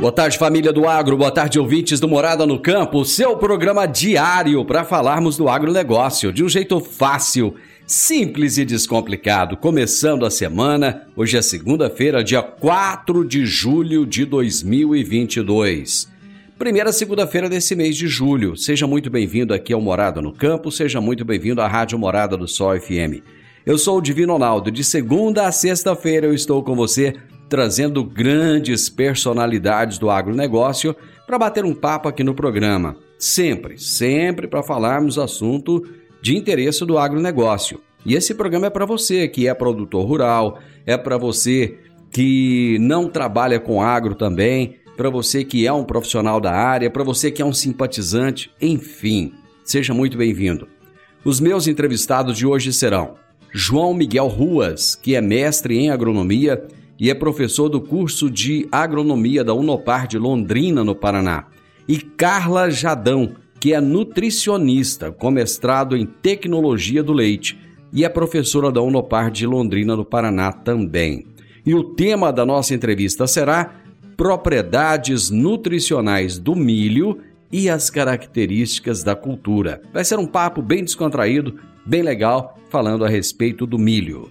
Boa tarde, família do agro. Boa tarde, ouvintes do Morada no Campo. Seu programa diário para falarmos do agronegócio de um jeito fácil, simples e descomplicado. Começando a semana, hoje é segunda-feira, dia 4 de julho de 2022. Primeira segunda-feira desse mês de julho. Seja muito bem-vindo aqui ao Morada no Campo, seja muito bem-vindo à Rádio Morada do Sol FM. Eu sou o Divino Ronaldo. De segunda a sexta-feira eu estou com você trazendo grandes personalidades do agronegócio para bater um papo aqui no programa. Sempre, sempre para falarmos assunto de interesse do agronegócio. E esse programa é para você que é produtor rural, é para você que não trabalha com agro também, para você que é um profissional da área, para você que é um simpatizante, enfim, seja muito bem-vindo. Os meus entrevistados de hoje serão João Miguel Ruas, que é mestre em agronomia e é professor do curso de agronomia da Unopar de Londrina, no Paraná. E Carla Jadão, que é nutricionista, com mestrado em tecnologia do leite e é professora da Unopar de Londrina, no Paraná também. E o tema da nossa entrevista será propriedades nutricionais do milho e as características da cultura. Vai ser um papo bem descontraído, bem legal, falando a respeito do milho.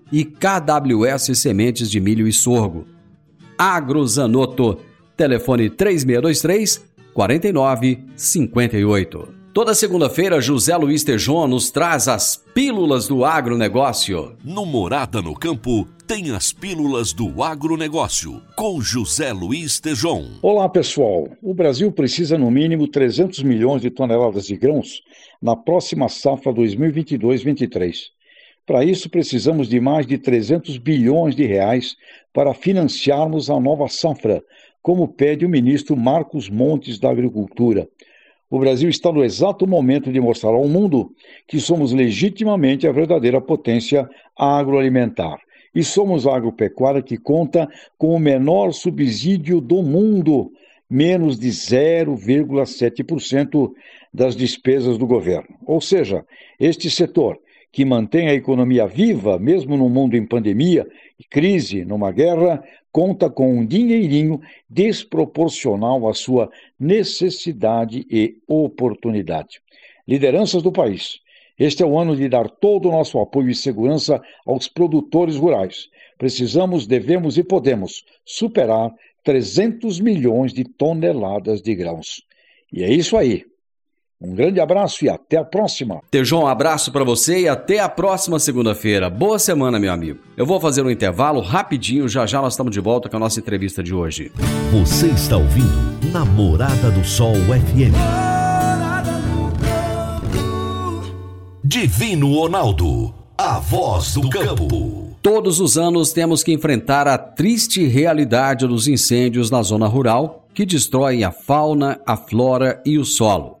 e KWS Sementes de Milho e Sorgo. Agrozanoto, telefone 3623 4958. Toda segunda-feira, José Luiz Tejon nos traz as pílulas do agronegócio. No Morada no Campo, tem as pílulas do agronegócio, com José Luiz Tejon. Olá, pessoal. O Brasil precisa, no mínimo, 300 milhões de toneladas de grãos na próxima safra 2022-23. Para isso, precisamos de mais de 300 bilhões de reais para financiarmos a nova safra, como pede o ministro Marcos Montes da Agricultura. O Brasil está no exato momento de mostrar ao mundo que somos legitimamente a verdadeira potência agroalimentar. E somos a agropecuária que conta com o menor subsídio do mundo, menos de 0,7% das despesas do governo. Ou seja, este setor que mantém a economia viva, mesmo no mundo em pandemia e crise, numa guerra, conta com um dinheirinho desproporcional à sua necessidade e oportunidade. Lideranças do país. Este é o ano de dar todo o nosso apoio e segurança aos produtores rurais. Precisamos, devemos e podemos superar 300 milhões de toneladas de grãos. E é isso aí. Um grande abraço e até a próxima. Tejon, um abraço para você e até a próxima segunda-feira. Boa semana, meu amigo. Eu vou fazer um intervalo rapidinho, já já nós estamos de volta com a nossa entrevista de hoje. Você está ouvindo Namorada do Sol FM. Divino Ronaldo. a voz do campo. Todos os anos temos que enfrentar a triste realidade dos incêndios na zona rural que destroem a fauna, a flora e o solo.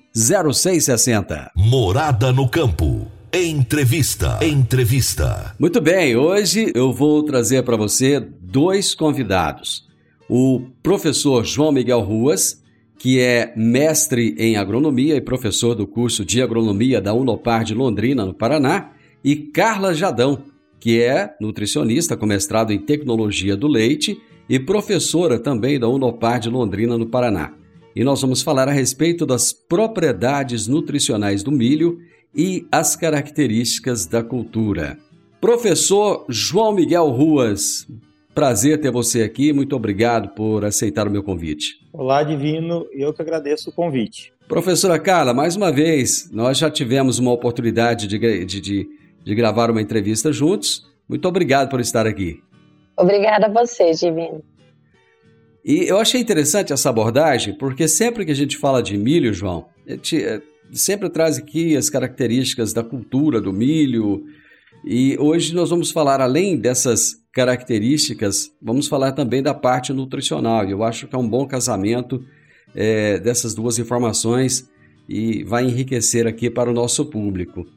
0660. Morada no campo. Entrevista. Entrevista. Muito bem, hoje eu vou trazer para você dois convidados. O professor João Miguel Ruas, que é mestre em agronomia e professor do curso de agronomia da Unopar de Londrina, no Paraná, e Carla Jadão, que é nutricionista com mestrado em tecnologia do leite e professora também da Unopar de Londrina, no Paraná. E nós vamos falar a respeito das propriedades nutricionais do milho e as características da cultura. Professor João Miguel Ruas, prazer ter você aqui, muito obrigado por aceitar o meu convite. Olá, Divino, eu que agradeço o convite. Professora Carla, mais uma vez, nós já tivemos uma oportunidade de, de, de de gravar uma entrevista juntos. Muito obrigado por estar aqui. Obrigada a você, Divino. E eu achei interessante essa abordagem, porque sempre que a gente fala de milho, João, a gente eh, sempre traz aqui as características da cultura do milho. E hoje nós vamos falar, além dessas características, vamos falar também da parte nutricional. Eu acho que é um bom casamento é, dessas duas informações e vai enriquecer aqui para o nosso público.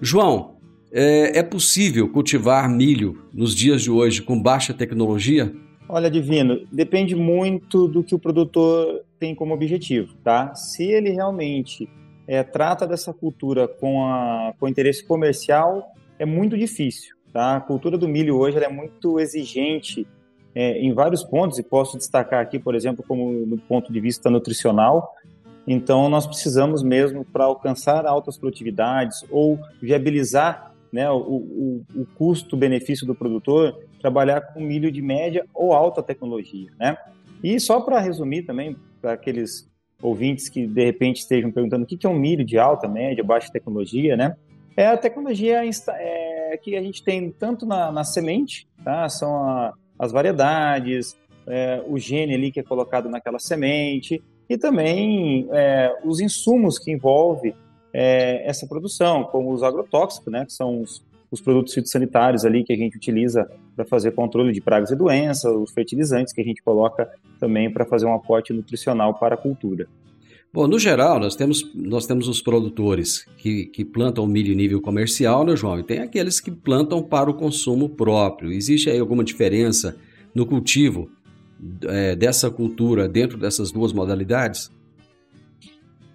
João, é, é possível cultivar milho nos dias de hoje com baixa tecnologia? Olha, Divino, depende muito do que o produtor tem como objetivo, tá? Se ele realmente é, trata dessa cultura com, a, com interesse comercial, é muito difícil, tá? A cultura do milho hoje é muito exigente é, em vários pontos, e posso destacar aqui, por exemplo, como do ponto de vista nutricional. Então, nós precisamos mesmo, para alcançar altas produtividades ou viabilizar né, o, o, o custo-benefício do produtor trabalhar com milho de média ou alta tecnologia, né? E só para resumir também, para aqueles ouvintes que de repente estejam perguntando o que é um milho de alta, média, baixa tecnologia, né? É a tecnologia é, que a gente tem tanto na, na semente, tá? São a, as variedades, é, o gene ali que é colocado naquela semente e também é, os insumos que envolve é, essa produção, como os agrotóxicos, né, que são os, os produtos fitossanitários ali que a gente utiliza para fazer controle de pragas e doenças, os fertilizantes que a gente coloca também para fazer um aporte nutricional para a cultura. Bom, no geral, nós temos, nós temos os produtores que, que plantam milho em nível comercial, né, João? E tem aqueles que plantam para o consumo próprio. Existe aí alguma diferença no cultivo é, dessa cultura dentro dessas duas modalidades?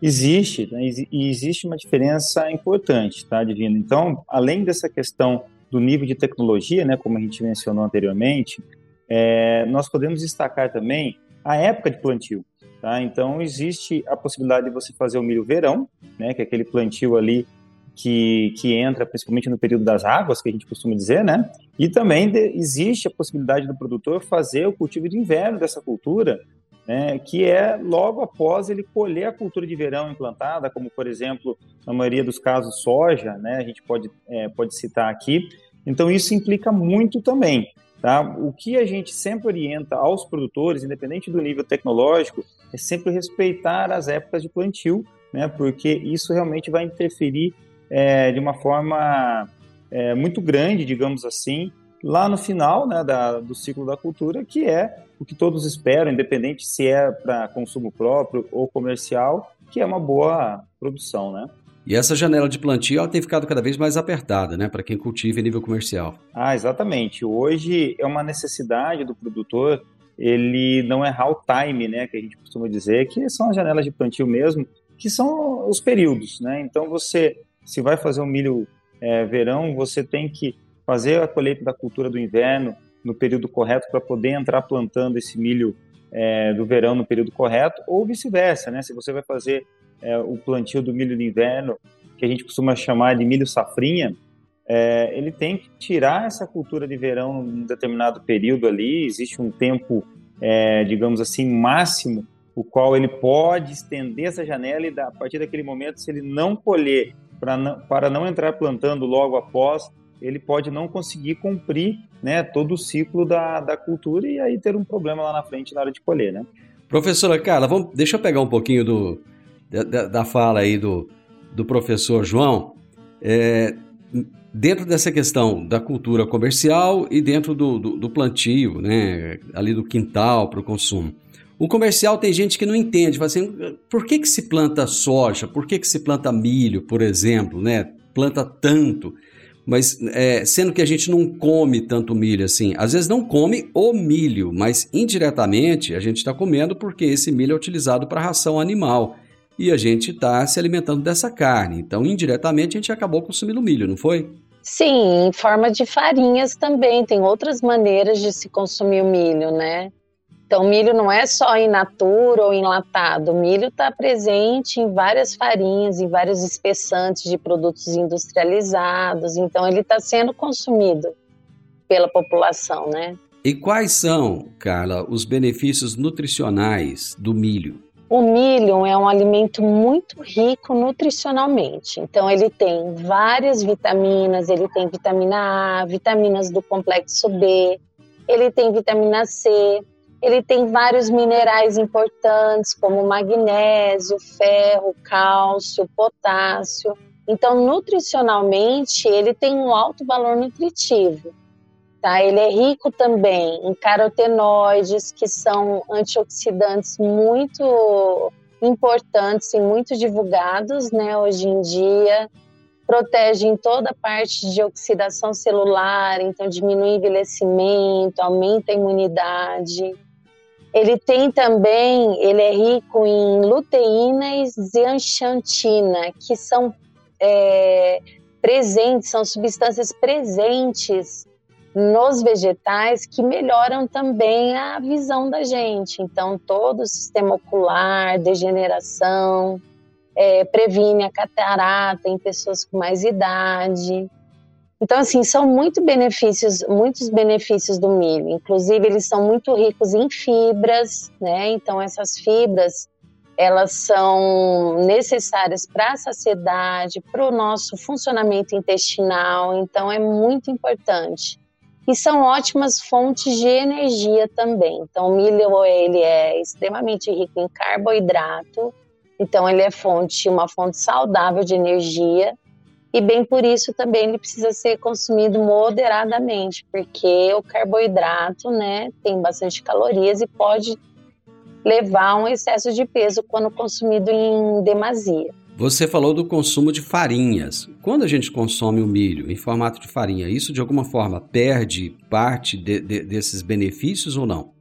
Existe, né? e existe uma diferença importante, tá, Divino? Então, além dessa questão do nível de tecnologia, né, como a gente mencionou anteriormente, é, nós podemos destacar também a época de plantio. Tá? Então, existe a possibilidade de você fazer o milho verão, né, que é aquele plantio ali que, que entra principalmente no período das águas, que a gente costuma dizer, né? E também de, existe a possibilidade do produtor fazer o cultivo de inverno dessa cultura né, que é logo após ele colher a cultura de verão implantada, como por exemplo, na maioria dos casos, soja, né, a gente pode, é, pode citar aqui. Então, isso implica muito também. Tá? O que a gente sempre orienta aos produtores, independente do nível tecnológico, é sempre respeitar as épocas de plantio, né, porque isso realmente vai interferir é, de uma forma é, muito grande, digamos assim, lá no final né, da, do ciclo da cultura, que é o que todos esperam, independente se é para consumo próprio ou comercial, que é uma boa produção, né? E essa janela de plantio ela tem ficado cada vez mais apertada, né, para quem cultiva em nível comercial. Ah, exatamente. Hoje é uma necessidade do produtor ele não errar o time, né, que a gente costuma dizer, que são as janelas de plantio mesmo, que são os períodos, né? Então você, se vai fazer um milho é, verão, você tem que fazer a colheita da cultura do inverno no período correto para poder entrar plantando esse milho é, do verão no período correto, ou vice-versa, né? Se você vai fazer é, o plantio do milho do inverno, que a gente costuma chamar de milho safrinha, é, ele tem que tirar essa cultura de verão num determinado período ali, existe um tempo, é, digamos assim, máximo, o qual ele pode estender essa janela e a partir daquele momento, se ele não colher para não, para não entrar plantando logo após, ele pode não conseguir cumprir né, todo o ciclo da, da cultura e aí ter um problema lá na frente na hora de colher, né? Professora Carla, vamos, deixa eu pegar um pouquinho do, da, da fala aí do, do professor João. É, dentro dessa questão da cultura comercial e dentro do, do, do plantio, né, ali do quintal para o consumo. O comercial tem gente que não entende, fala assim, por que, que se planta soja? Por que, que se planta milho, por exemplo, né? Planta tanto, mas é, sendo que a gente não come tanto milho assim. Às vezes não come o milho, mas indiretamente a gente está comendo porque esse milho é utilizado para ração animal e a gente está se alimentando dessa carne. Então, indiretamente, a gente acabou consumindo milho, não foi? Sim, em forma de farinhas também. Tem outras maneiras de se consumir o milho, né? Então, milho não é só in natura ou enlatado. O milho está presente em várias farinhas, em vários espessantes de produtos industrializados. Então, ele está sendo consumido pela população, né? E quais são, Carla, os benefícios nutricionais do milho? O milho é um alimento muito rico nutricionalmente. Então, ele tem várias vitaminas, ele tem vitamina A, vitaminas do complexo B, ele tem vitamina C, ele tem vários minerais importantes, como magnésio, ferro, cálcio, potássio. Então, nutricionalmente, ele tem um alto valor nutritivo. Tá? Ele é rico também em carotenoides, que são antioxidantes muito importantes e muito divulgados né, hoje em dia protegem toda parte de oxidação celular, então diminui envelhecimento, aumenta a imunidade. Ele tem também, ele é rico em luteína e zeaxantina, que são é, presentes, são substâncias presentes nos vegetais que melhoram também a visão da gente. Então, todo o sistema ocular, degeneração, é, previne a catarata em pessoas com mais idade. Então, assim, são muito benefícios, muitos benefícios do milho. Inclusive, eles são muito ricos em fibras, né? Então, essas fibras, elas são necessárias para a saciedade, para o nosso funcionamento intestinal. Então, é muito importante. E são ótimas fontes de energia também. Então, o milho, ele é extremamente rico em carboidrato. Então, ele é fonte, uma fonte saudável de energia e bem por isso também ele precisa ser consumido moderadamente, porque o carboidrato, né, tem bastante calorias e pode levar a um excesso de peso quando consumido em demasia. Você falou do consumo de farinhas. Quando a gente consome o milho em formato de farinha, isso de alguma forma perde parte de, de, desses benefícios ou não?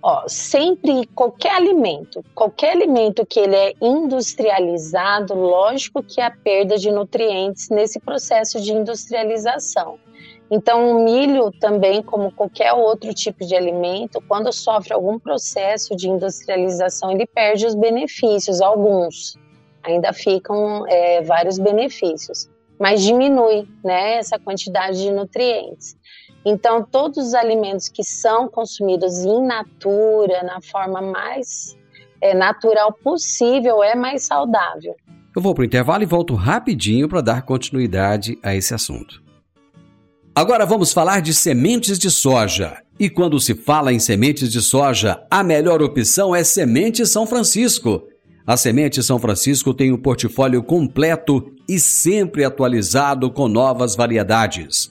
Ó, sempre qualquer alimento, qualquer alimento que ele é industrializado, lógico que há perda de nutrientes nesse processo de industrialização. Então, o milho também, como qualquer outro tipo de alimento, quando sofre algum processo de industrialização, ele perde os benefícios, alguns. Ainda ficam é, vários benefícios, mas diminui né, essa quantidade de nutrientes. Então, todos os alimentos que são consumidos in natura, na forma mais é, natural possível, é mais saudável. Eu vou para o intervalo e volto rapidinho para dar continuidade a esse assunto. Agora vamos falar de sementes de soja. E quando se fala em sementes de soja, a melhor opção é Semente São Francisco. A Semente São Francisco tem um portfólio completo e sempre atualizado com novas variedades.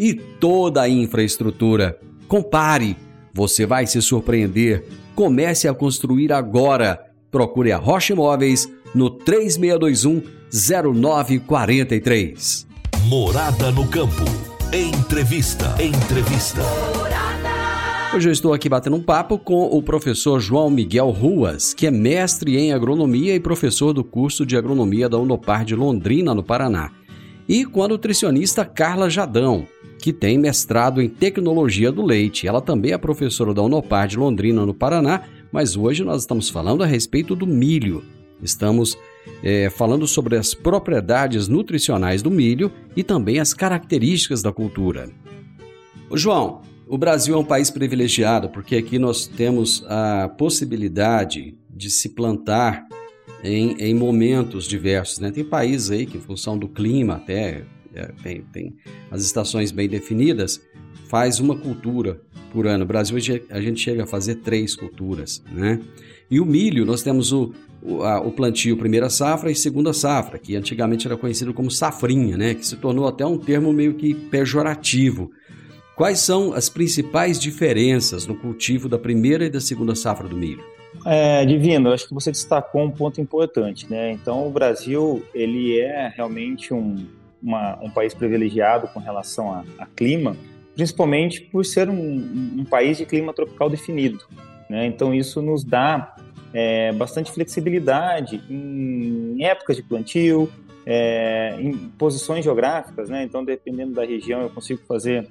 e toda a infraestrutura. Compare, você vai se surpreender. Comece a construir agora. Procure a Rocha Imóveis no 3621 0943. Morada no campo. Entrevista. Entrevista. Hoje eu estou aqui batendo um papo com o professor João Miguel Ruas, que é mestre em agronomia e professor do curso de agronomia da Unopar de Londrina, no Paraná. E com a nutricionista Carla Jadão, que tem mestrado em tecnologia do leite. Ela também é professora da Unopar de Londrina, no Paraná, mas hoje nós estamos falando a respeito do milho. Estamos é, falando sobre as propriedades nutricionais do milho e também as características da cultura. O João, o Brasil é um país privilegiado porque aqui nós temos a possibilidade de se plantar em, em momentos diversos. Né? Tem países aí que, em função do clima, até tem, tem as estações bem definidas, faz uma cultura por ano. No Brasil a gente chega a fazer três culturas, né? E o milho, nós temos o, o, a, o, plantio primeira safra e segunda safra, que antigamente era conhecido como safrinha, né? Que se tornou até um termo meio que pejorativo. Quais são as principais diferenças no cultivo da primeira e da segunda safra do milho? É, Divino, acho que você destacou um ponto importante, né? Então, o Brasil, ele é realmente um, uma, um país privilegiado com relação a, a clima, principalmente por ser um, um, país de clima tropical definido. Né? Então, isso nos dá é, bastante flexibilidade em épocas de plantio, é, em posições geográficas. Né? Então, dependendo da região, eu consigo fazer,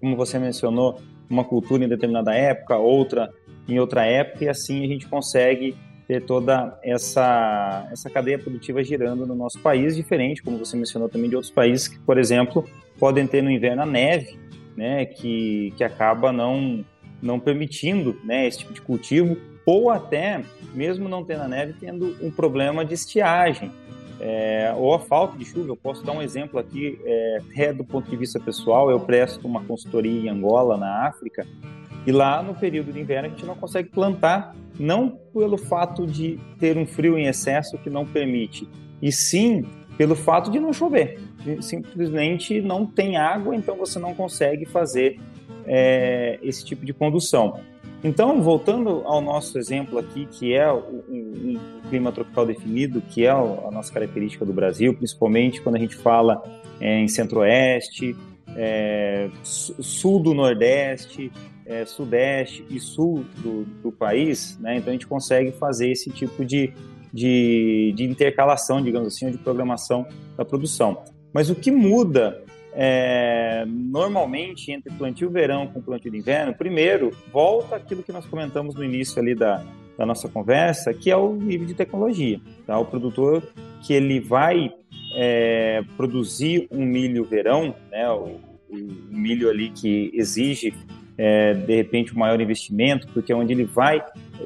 como você mencionou, uma cultura em determinada época, outra em outra época, e assim a gente consegue ter toda essa, essa cadeia produtiva girando no nosso país, diferente, como você mencionou também, de outros países que, por exemplo, podem ter no inverno a neve, né, que, que acaba não, não permitindo né, esse tipo de cultivo, ou até, mesmo não tendo a neve, tendo um problema de estiagem, é, ou a falta de chuva. Eu posso dar um exemplo aqui, é, até do ponto de vista pessoal, eu presto uma consultoria em Angola, na África, e lá no período de inverno a gente não consegue plantar, não pelo fato de ter um frio em excesso que não permite, e sim pelo fato de não chover. Simplesmente não tem água, então você não consegue fazer é, esse tipo de condução. Então, voltando ao nosso exemplo aqui, que é um, um clima tropical definido, que é a nossa característica do Brasil, principalmente quando a gente fala é, em centro-oeste, é, sul do nordeste, é, sudeste e sul do, do país, né? então a gente consegue fazer esse tipo de, de, de intercalação, digamos assim, ou de programação da produção. Mas o que muda é, normalmente entre plantio verão com plantio de inverno, primeiro, volta aquilo que nós comentamos no início ali da, da nossa conversa, que é o nível de tecnologia. Tá? O produtor que ele vai é, produzir um milho verão, né, o, o milho ali que exige é, de repente, um maior investimento, porque é onde ele vai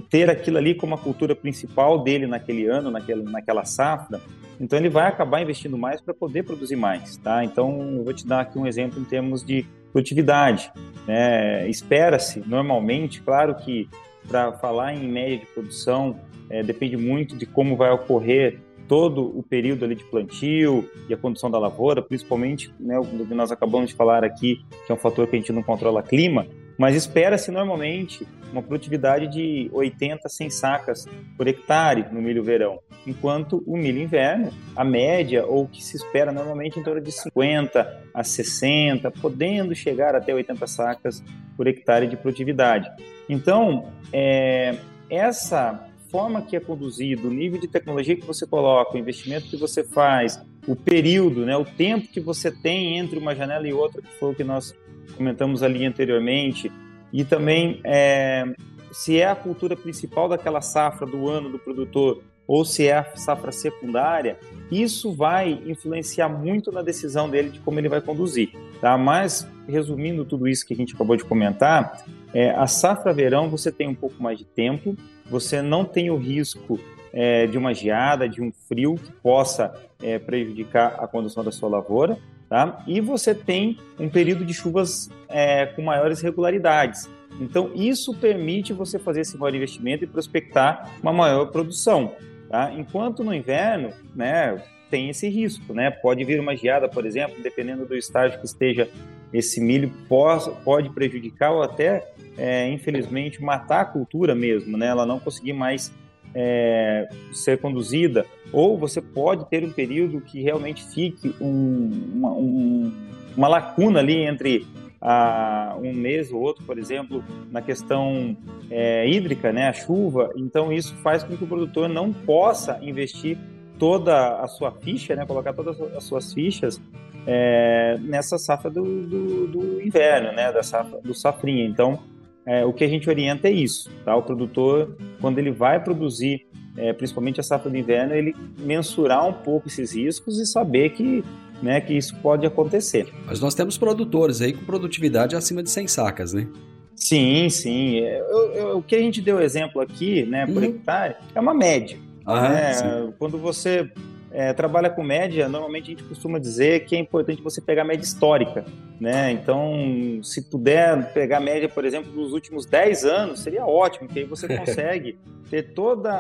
ter aquilo ali como a cultura principal dele naquele ano, naquela, naquela safra. Então, ele vai acabar investindo mais para poder produzir mais. Tá? Então, eu vou te dar aqui um exemplo em termos de produtividade. Né? Espera-se, normalmente, claro que para falar em média de produção, é, depende muito de como vai ocorrer todo o período ali de plantio e a condução da lavoura, principalmente né, o que nós acabamos de falar aqui, que é um fator que a gente não controla clima, mas espera-se normalmente uma produtividade de 80 a 100 sacas por hectare no milho verão, enquanto o milho inverno, a média, ou que se espera normalmente em torno de 50 a 60, podendo chegar até 80 sacas por hectare de produtividade. Então, é, essa forma que é conduzido, o nível de tecnologia que você coloca, o investimento que você faz, o período, né, o tempo que você tem entre uma janela e outra, que foi o que nós comentamos ali anteriormente, e também é, se é a cultura principal daquela safra do ano do produtor ou se é a safra secundária, isso vai influenciar muito na decisão dele de como ele vai conduzir. Tá? Mas, resumindo tudo isso que a gente acabou de comentar, é, a safra verão você tem um pouco mais de tempo, você não tem o risco é, de uma geada, de um frio que possa é, prejudicar a condução da sua lavoura. Tá? E você tem um período de chuvas é, com maiores regularidades. Então, isso permite você fazer esse maior investimento e prospectar uma maior produção. Tá? Enquanto no inverno, né, tem esse risco, né? Pode vir uma geada, por exemplo, dependendo do estágio que esteja esse milho, pode, prejudicar ou até, é, infelizmente, matar a cultura mesmo, né? Ela não conseguir mais é, ser conduzida, ou você pode ter um período que realmente fique um, uma, um, uma lacuna ali entre a um mês ou outro, por exemplo, na questão é, hídrica, né, a chuva. Então isso faz com que o produtor não possa investir toda a sua ficha, né, colocar todas as suas fichas é, nessa safra do, do, do, inverno, né, da safra, do safrinha. Então é, o que a gente orienta é isso, tá? O produtor, quando ele vai produzir, é, principalmente a safra do inverno, ele mensurar um pouco esses riscos e saber que né, que isso pode acontecer. Mas nós temos produtores aí com produtividade acima de 100 sacas, né? Sim, sim. É, eu, eu, o que a gente deu exemplo aqui, né, por uhum. hectare, é uma média. Ah, né? Quando você é, trabalha com média, normalmente a gente costuma dizer que é importante você pegar média histórica, né? Então, se puder pegar a média, por exemplo, dos últimos 10 anos, seria ótimo, porque aí você consegue ter toda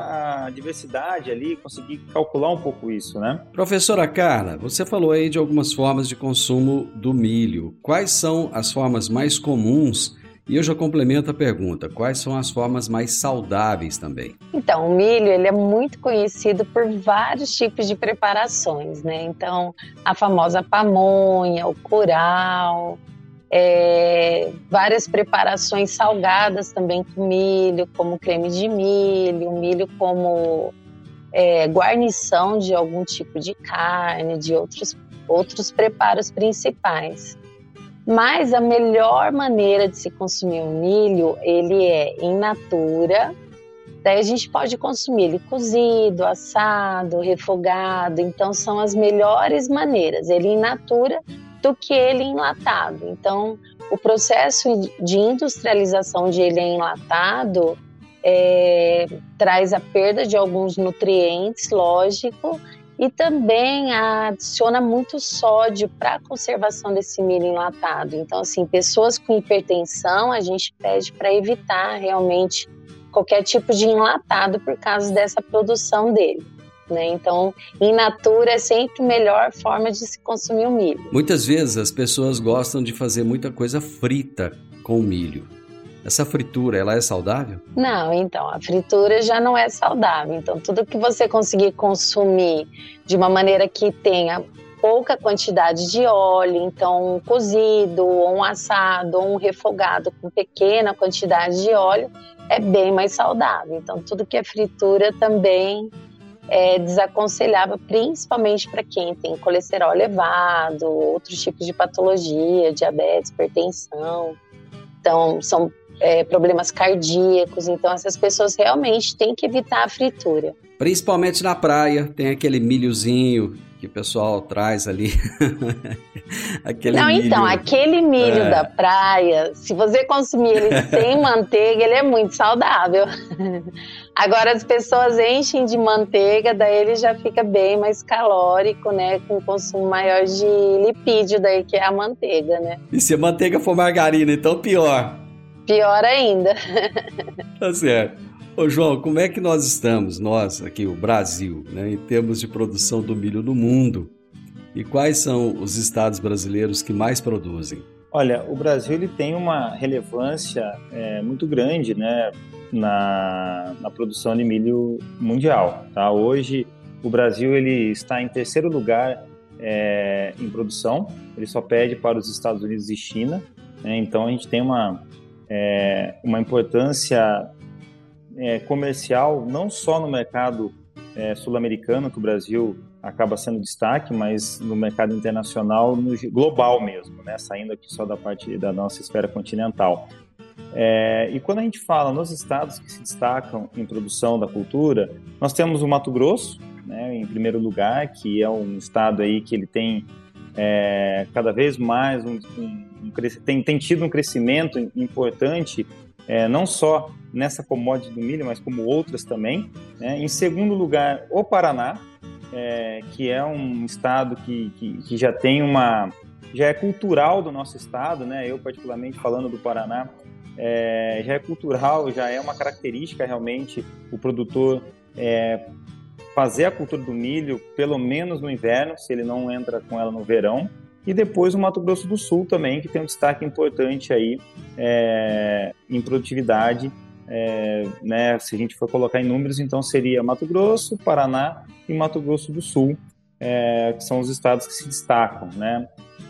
a diversidade ali, conseguir calcular um pouco isso, né? Professora Carla, você falou aí de algumas formas de consumo do milho. Quais são as formas mais comuns e eu já complemento a pergunta: quais são as formas mais saudáveis também? Então, o milho ele é muito conhecido por vários tipos de preparações, né? Então, a famosa pamonha, o curau, é, várias preparações salgadas também com milho, como creme de milho, milho como é, guarnição de algum tipo de carne, de outros, outros preparos principais. Mas a melhor maneira de se consumir o milho, ele é in natura. Daí a gente pode consumir ele cozido, assado, refogado. Então são as melhores maneiras, ele in natura do que ele enlatado. Então o processo de industrialização de ele enlatado é, traz a perda de alguns nutrientes, lógico, e também adiciona muito sódio para a conservação desse milho enlatado. Então, assim, pessoas com hipertensão, a gente pede para evitar realmente qualquer tipo de enlatado por causa dessa produção dele. Né? Então, in natura é sempre a melhor forma de se consumir o milho. Muitas vezes as pessoas gostam de fazer muita coisa frita com milho. Essa fritura, ela é saudável? Não, então, a fritura já não é saudável. Então, tudo que você conseguir consumir de uma maneira que tenha pouca quantidade de óleo, então um cozido, ou um assado, ou um refogado com pequena quantidade de óleo, é bem mais saudável. Então, tudo que é fritura também é desaconselhável, principalmente para quem tem colesterol elevado, outros tipos de patologia, diabetes, hipertensão. Então, são é, problemas cardíacos. Então, essas pessoas realmente têm que evitar a fritura. Principalmente na praia, tem aquele milhozinho que o pessoal traz ali. aquele Não, milho. então, aquele milho é. da praia, se você consumir ele sem manteiga, ele é muito saudável. Agora as pessoas enchem de manteiga, daí ele já fica bem mais calórico, né? Com consumo maior de lipídio, daí que é a manteiga, né? E se a manteiga for margarina, então pior. Pior ainda. tá certo. Ô João, como é que nós estamos, nós aqui, o Brasil, né, em termos de produção do milho no mundo? E quais são os estados brasileiros que mais produzem? Olha, o Brasil ele tem uma relevância é, muito grande né, na, na produção de milho mundial. Tá? Hoje, o Brasil ele está em terceiro lugar é, em produção, ele só pede para os Estados Unidos e China. Né? Então, a gente tem uma, é, uma importância é, comercial não só no mercado é, sul-americano, que o Brasil acaba sendo destaque, mas no mercado internacional, no global mesmo, né? saindo aqui só da parte da nossa esfera continental. É, e quando a gente fala nos estados que se destacam em produção da cultura, nós temos o Mato Grosso, né, em primeiro lugar, que é um estado aí que ele tem é, cada vez mais um, um, um, tem, tem tido um crescimento importante é, não só nessa commodity do milho, mas como outras também. Né? Em segundo lugar, o Paraná, é, que é um estado que, que, que, já tem uma já é cultural do nosso estado, né? Eu particularmente falando do Paraná, é, já é cultural, já é uma característica realmente o produtor é, fazer a cultura do milho, pelo menos no inverno, se ele não entra com ela no verão. E depois o Mato Grosso do Sul também, que tem um destaque importante aí é, em produtividade é, né, se a gente for colocar em números, então seria Mato Grosso, Paraná e Mato Grosso do Sul, é, que são os estados que se destacam. Né?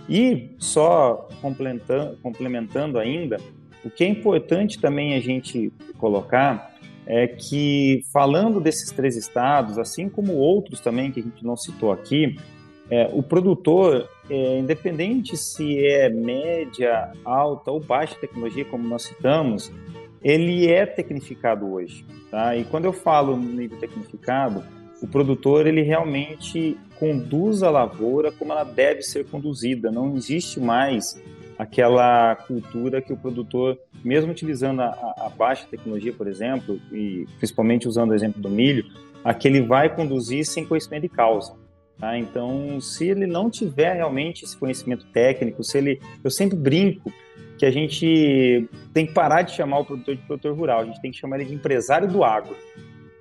E só complementando, complementando ainda, o que é importante também a gente colocar é que, falando desses três estados, assim como outros também que a gente não citou aqui, é, o produtor, é, independente se é média, alta ou baixa tecnologia, como nós citamos, ele é tecnificado hoje. Tá? E quando eu falo no nível tecnificado, o produtor ele realmente conduz a lavoura como ela deve ser conduzida. Não existe mais aquela cultura que o produtor, mesmo utilizando a, a baixa tecnologia, por exemplo, e principalmente usando o exemplo do milho, aquele vai conduzir sem conhecimento de causa. Tá? Então, se ele não tiver realmente esse conhecimento técnico, se ele, eu sempre brinco que a gente tem que parar de chamar o produtor de produtor rural, a gente tem que chamar ele de empresário do agro,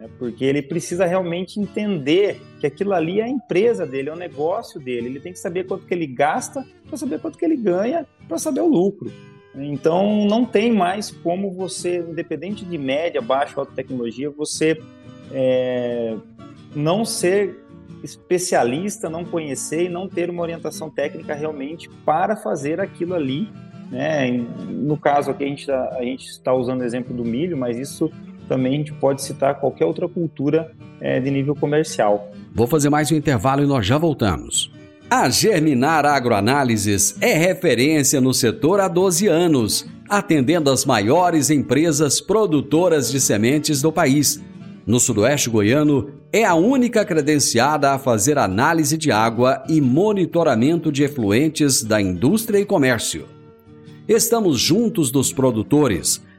né? porque ele precisa realmente entender que aquilo ali é a empresa dele, é o negócio dele, ele tem que saber quanto que ele gasta para saber quanto que ele ganha para saber o lucro. Então não tem mais como você, independente de média, baixa, alta tecnologia, você é, não ser especialista, não conhecer e não ter uma orientação técnica realmente para fazer aquilo ali né? No caso aqui a gente tá, a gente está usando o exemplo do milho, mas isso também a gente pode citar qualquer outra cultura é, de nível comercial. Vou fazer mais um intervalo e nós já voltamos. A Germinar Agroanálises é referência no setor há 12 anos, atendendo as maiores empresas produtoras de sementes do país. No Sudoeste Goiano, é a única credenciada a fazer análise de água e monitoramento de efluentes da indústria e comércio. Estamos juntos dos produtores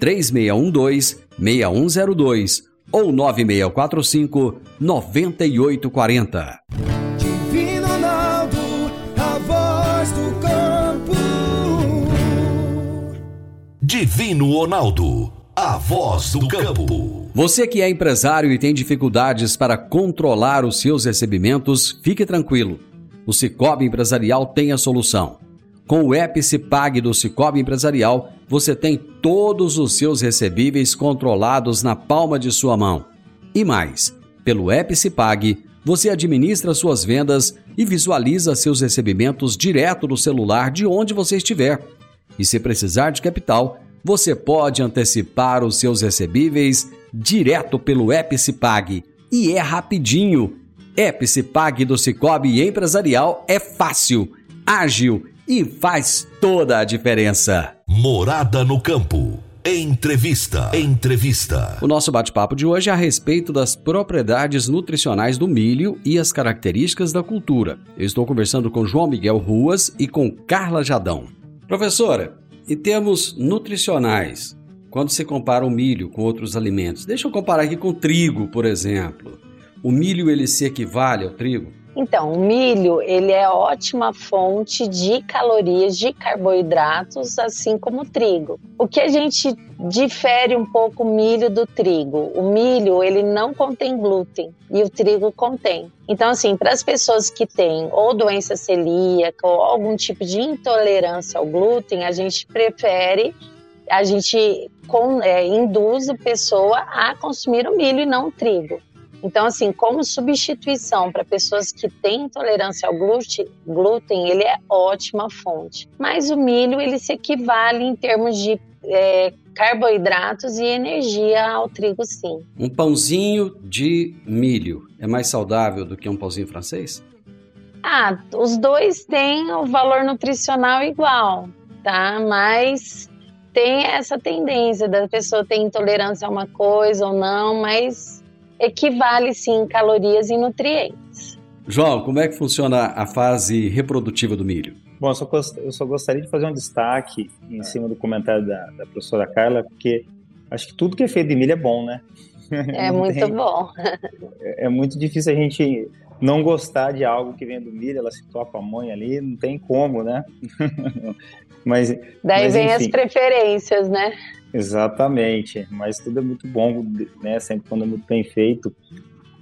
3612-6102 ou 9645-9840. Divino Ronaldo, a voz do campo. Divino Ronaldo, a voz do campo. Você que é empresário e tem dificuldades para controlar os seus recebimentos, fique tranquilo. O Cicobi Empresarial tem a solução. Com o Epicipag do Cicobi Empresarial, você tem todos os seus recebíveis controlados na palma de sua mão. E mais, pelo Epicipag, você administra suas vendas e visualiza seus recebimentos direto no celular de onde você estiver. E se precisar de capital, você pode antecipar os seus recebíveis direto pelo Epicipag. E é rapidinho. Epicipag do Cicobi Empresarial é fácil, ágil e faz toda a diferença. Morada no campo. Entrevista. Entrevista. O nosso bate-papo de hoje é a respeito das propriedades nutricionais do milho e as características da cultura. Eu estou conversando com João Miguel Ruas e com Carla Jadão. Professora, em termos nutricionais, quando se compara o milho com outros alimentos, deixa eu comparar aqui com o trigo, por exemplo. O milho ele se equivale ao trigo? Então, o milho, ele é ótima fonte de calorias, de carboidratos, assim como o trigo. O que a gente difere um pouco o milho do trigo? O milho, ele não contém glúten e o trigo contém. Então, assim, para as pessoas que têm ou doença celíaca ou algum tipo de intolerância ao glúten, a gente prefere, a gente com, é, induz a pessoa a consumir o milho e não o trigo. Então, assim, como substituição para pessoas que têm intolerância ao glúten, ele é ótima fonte. Mas o milho, ele se equivale em termos de é, carboidratos e energia ao trigo, sim. Um pãozinho de milho é mais saudável do que um pãozinho francês? Ah, os dois têm o valor nutricional igual, tá? Mas tem essa tendência da pessoa ter intolerância a uma coisa ou não, mas equivale sim em calorias e nutrientes. João, como é que funciona a fase reprodutiva do milho? Bom, eu só, eu só gostaria de fazer um destaque em cima do comentário da, da professora Carla, porque acho que tudo que é feito de milho é bom, né? É muito tem, bom. É, é, muito difícil a gente não gostar de algo que vem do milho, ela citou a pamonha ali, não tem como, né? mas Daí mas, vem enfim. as preferências, né? Exatamente, mas tudo é muito bom, né? Sempre quando é muito bem feito.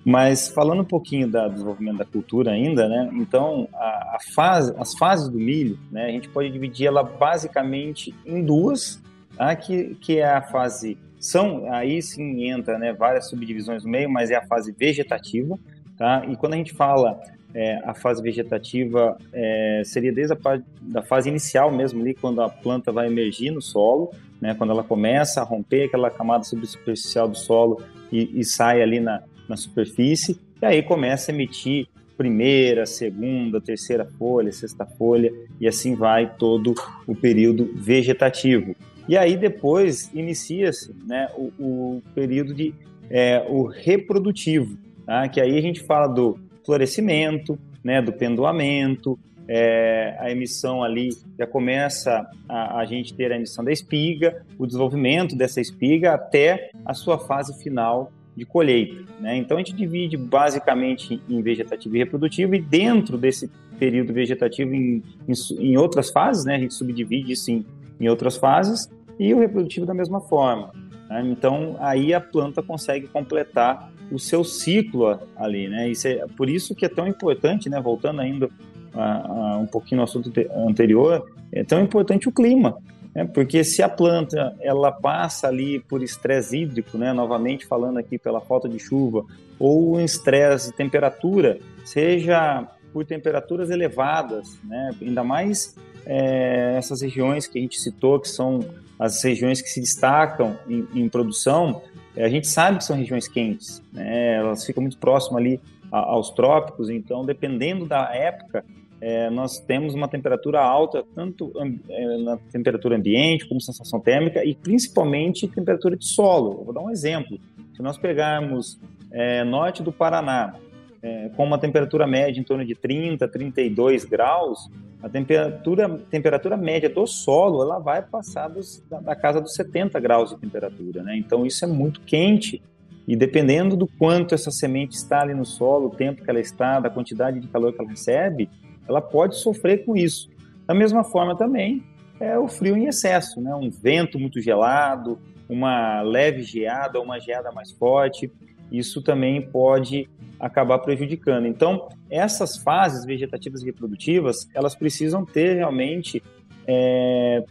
Mas falando um pouquinho do desenvolvimento da cultura ainda, né? Então, a, a fase, as fases do milho, né? A gente pode dividir ela basicamente em duas, tá? que, que é a fase são aí sim entra, né? Várias subdivisões no meio, mas é a fase vegetativa, tá? E quando a gente fala é, a fase vegetativa é, seria desde a da fase inicial mesmo ali, quando a planta vai emergir no solo, né, quando ela começa a romper aquela camada superficial do solo e, e sai ali na, na superfície, e aí começa a emitir primeira, segunda, terceira folha, sexta folha, e assim vai todo o período vegetativo. E aí depois inicia-se né, o, o, período de é, o reprodutivo, tá? que aí a gente fala do florescimento, né, do pendoamento, é, a emissão ali já começa a, a, gente ter a emissão da espiga, o desenvolvimento dessa espiga até a sua fase final de colheita. Né? Então a gente divide basicamente em vegetativo e reprodutivo e dentro desse período vegetativo em, em, em outras fases, né? a gente subdivide isso em, em outras fases e o reprodutivo da mesma forma. Né? Então aí a planta consegue completar o seu ciclo ali, né? Isso é por isso que é tão importante, né? Voltando ainda a, a um pouquinho no assunto anterior, é tão importante o clima, né? Porque se a planta ela passa ali por estresse hídrico, né? Novamente falando aqui pela falta de chuva ou um estresse de temperatura, seja por temperaturas elevadas, né? Ainda mais é, essas regiões que a gente citou, que são as regiões que se destacam em, em produção, é, a gente sabe que são regiões quentes, né? elas ficam muito próximas ali aos trópicos, então dependendo da época, é, nós temos uma temperatura alta, tanto é, na temperatura ambiente como sensação térmica e principalmente temperatura de solo. Vou dar um exemplo. Se nós pegarmos é, norte do Paraná, é, com uma temperatura média em torno de 30, 32 graus, a temperatura, temperatura média do solo ela vai passar dos, da, da, casa dos 70 graus de temperatura. Né? Então isso é muito quente e dependendo do quanto essa semente está ali no solo, o tempo que ela está, da quantidade de calor que ela recebe, ela pode sofrer com isso. Da mesma forma também é o frio em excesso, né? um vento muito gelado, uma leve geada, uma geada mais forte, isso também pode acabar prejudicando. Então, essas fases vegetativas e reprodutivas, elas precisam ter realmente é,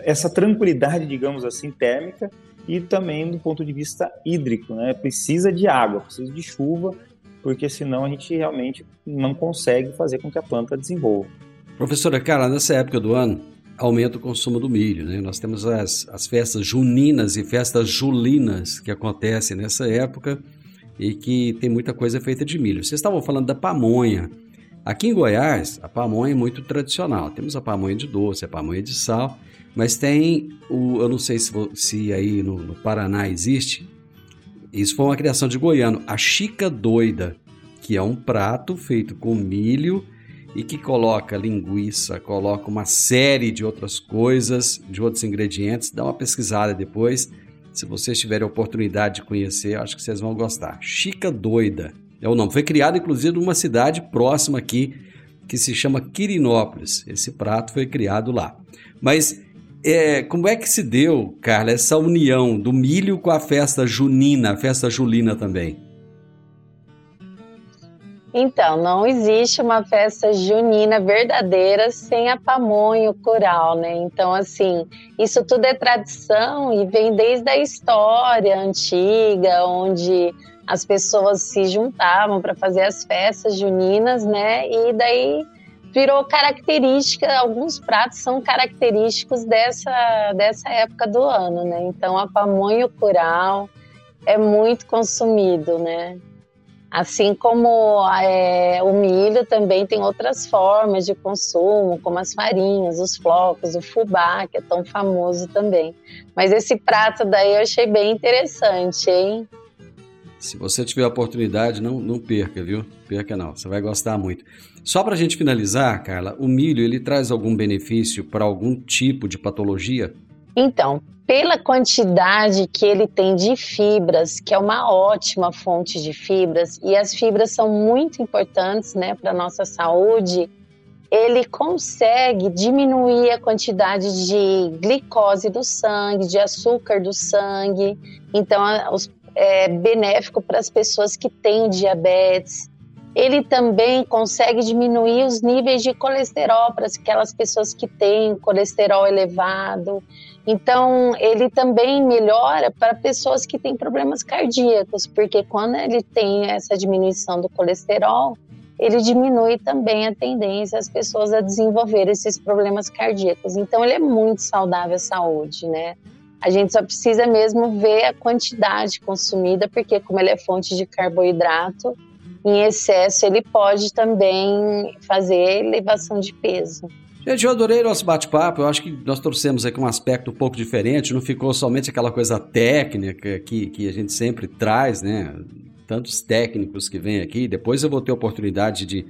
essa tranquilidade, digamos assim, térmica e também do ponto de vista hídrico, né? Precisa de água, precisa de chuva, porque senão a gente realmente não consegue fazer com que a planta desenvolva. Professora Carla, nessa época do ano, aumenta o consumo do milho, né? Nós temos as, as festas juninas e festas julinas que acontecem nessa época, e que tem muita coisa feita de milho. Vocês estavam falando da pamonha. Aqui em Goiás, a pamonha é muito tradicional. Temos a pamonha de doce, a pamonha de sal, mas tem o. Eu não sei se, se aí no, no Paraná existe. Isso foi uma criação de goiano, a chica doida, que é um prato feito com milho e que coloca linguiça, coloca uma série de outras coisas, de outros ingredientes. Dá uma pesquisada depois se vocês tiverem a oportunidade de conhecer, acho que vocês vão gostar. Chica Doida é o nome. Foi criado, inclusive, numa cidade próxima aqui, que se chama Quirinópolis. Esse prato foi criado lá. Mas é, como é que se deu, Carla, essa união do milho com a festa junina, a festa julina também? Então, não existe uma festa junina verdadeira sem a pamonha o coral, né? Então, assim, isso tudo é tradição e vem desde a história antiga, onde as pessoas se juntavam para fazer as festas juninas, né? E daí virou característica, alguns pratos são característicos dessa, dessa época do ano, né? Então a pamonha curau é muito consumido, né? Assim como é, o milho também tem outras formas de consumo, como as farinhas, os flocos, o fubá, que é tão famoso também. Mas esse prato daí eu achei bem interessante, hein? Se você tiver a oportunidade, não, não perca, viu? Perca não, você vai gostar muito. Só para a gente finalizar, Carla, o milho ele traz algum benefício para algum tipo de patologia? Então, pela quantidade que ele tem de fibras, que é uma ótima fonte de fibras, e as fibras são muito importantes né, para a nossa saúde, ele consegue diminuir a quantidade de glicose do sangue, de açúcar do sangue. Então, é benéfico para as pessoas que têm diabetes. Ele também consegue diminuir os níveis de colesterol para aquelas pessoas que têm colesterol elevado. Então, ele também melhora para pessoas que têm problemas cardíacos, porque quando ele tem essa diminuição do colesterol, ele diminui também a tendência das pessoas a desenvolver esses problemas cardíacos. Então, ele é muito saudável à saúde, né? A gente só precisa mesmo ver a quantidade consumida, porque como ele é fonte de carboidrato, em excesso ele pode também fazer elevação de peso. Gente, eu adorei nosso bate-papo. Eu acho que nós trouxemos aqui um aspecto um pouco diferente. Não ficou somente aquela coisa técnica que, que a gente sempre traz, né? Tantos técnicos que vêm aqui. Depois eu vou ter oportunidade de,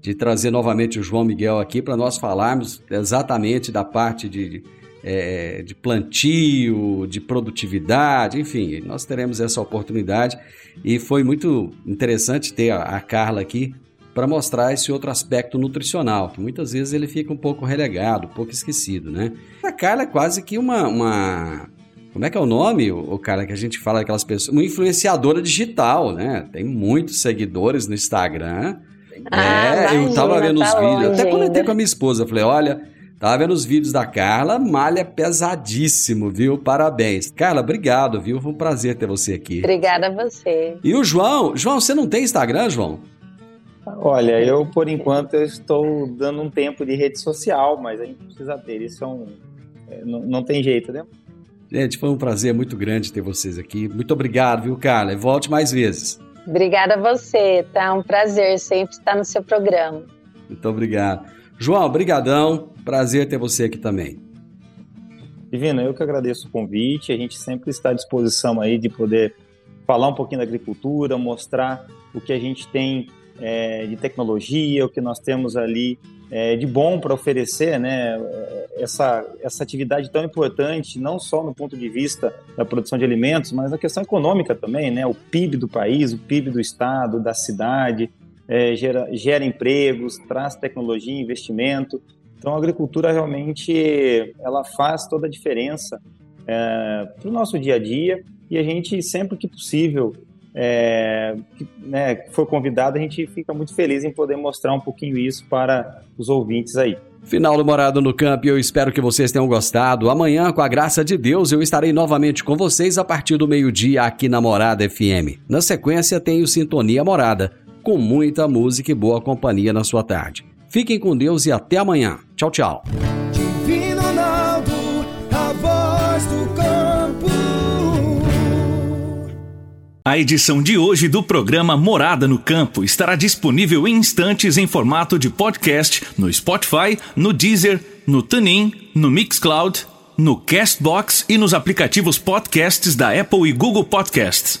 de trazer novamente o João Miguel aqui para nós falarmos exatamente da parte de, é, de plantio, de produtividade, enfim, nós teremos essa oportunidade e foi muito interessante ter a, a Carla aqui para mostrar esse outro aspecto nutricional, que muitas vezes ele fica um pouco relegado, um pouco esquecido, né? A Carla é quase que uma, uma como é que é o nome, o cara que a gente fala daquelas pessoas? Uma influenciadora digital, né? Tem muitos seguidores no Instagram. Ah, é, imagina, eu tava vendo tá os vídeos, até comentei com a minha esposa, falei, olha, Tava vendo os vídeos da Carla, malha pesadíssimo, viu? Parabéns. Carla, obrigado, viu? Foi um prazer ter você aqui. Obrigada a você. E o João? João, você não tem Instagram, João? Olha, eu por enquanto eu estou dando um tempo de rede social, mas a gente precisa ter. Isso é um, é, não, não tem jeito, né? Gente, foi um prazer muito grande ter vocês aqui. Muito obrigado, viu, Carla? E volte mais vezes. Obrigada a você, tá? Um prazer sempre estar no seu programa. Muito obrigado. João, brigadão. Prazer ter você aqui também. Divina, eu que agradeço o convite. A gente sempre está à disposição aí de poder falar um pouquinho da agricultura, mostrar o que a gente tem é, de tecnologia, o que nós temos ali é, de bom para oferecer, né? Essa, essa atividade tão importante, não só no ponto de vista da produção de alimentos, mas na questão econômica também, né? O PIB do país, o PIB do estado, da cidade, é, gera, gera empregos, traz tecnologia, investimento. Então, a agricultura realmente ela faz toda a diferença é, para o nosso dia a dia e a gente, sempre que possível, é, que, né, for convidado, a gente fica muito feliz em poder mostrar um pouquinho isso para os ouvintes aí. Final do Morado no Campo, eu espero que vocês tenham gostado. Amanhã, com a graça de Deus, eu estarei novamente com vocês a partir do meio-dia aqui na Morada FM. Na sequência, tem o Sintonia Morada com muita música e boa companhia na sua tarde. Fiquem com Deus e até amanhã. Tchau, tchau. Divino Ronaldo, a voz do campo. A edição de hoje do programa Morada no Campo estará disponível em instantes em formato de podcast no Spotify, no Deezer, no TuneIn, no Mixcloud, no Castbox e nos aplicativos podcasts da Apple e Google Podcasts.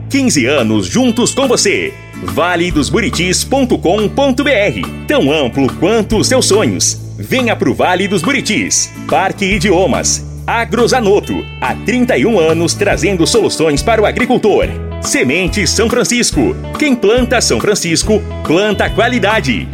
15 anos juntos com você. valedosburitis.com.br Tão amplo quanto os seus sonhos. Venha pro Vale dos Buritis. Parque Idiomas. Agrozanoto. Há 31 anos trazendo soluções para o agricultor. Semente São Francisco. Quem planta São Francisco, planta qualidade.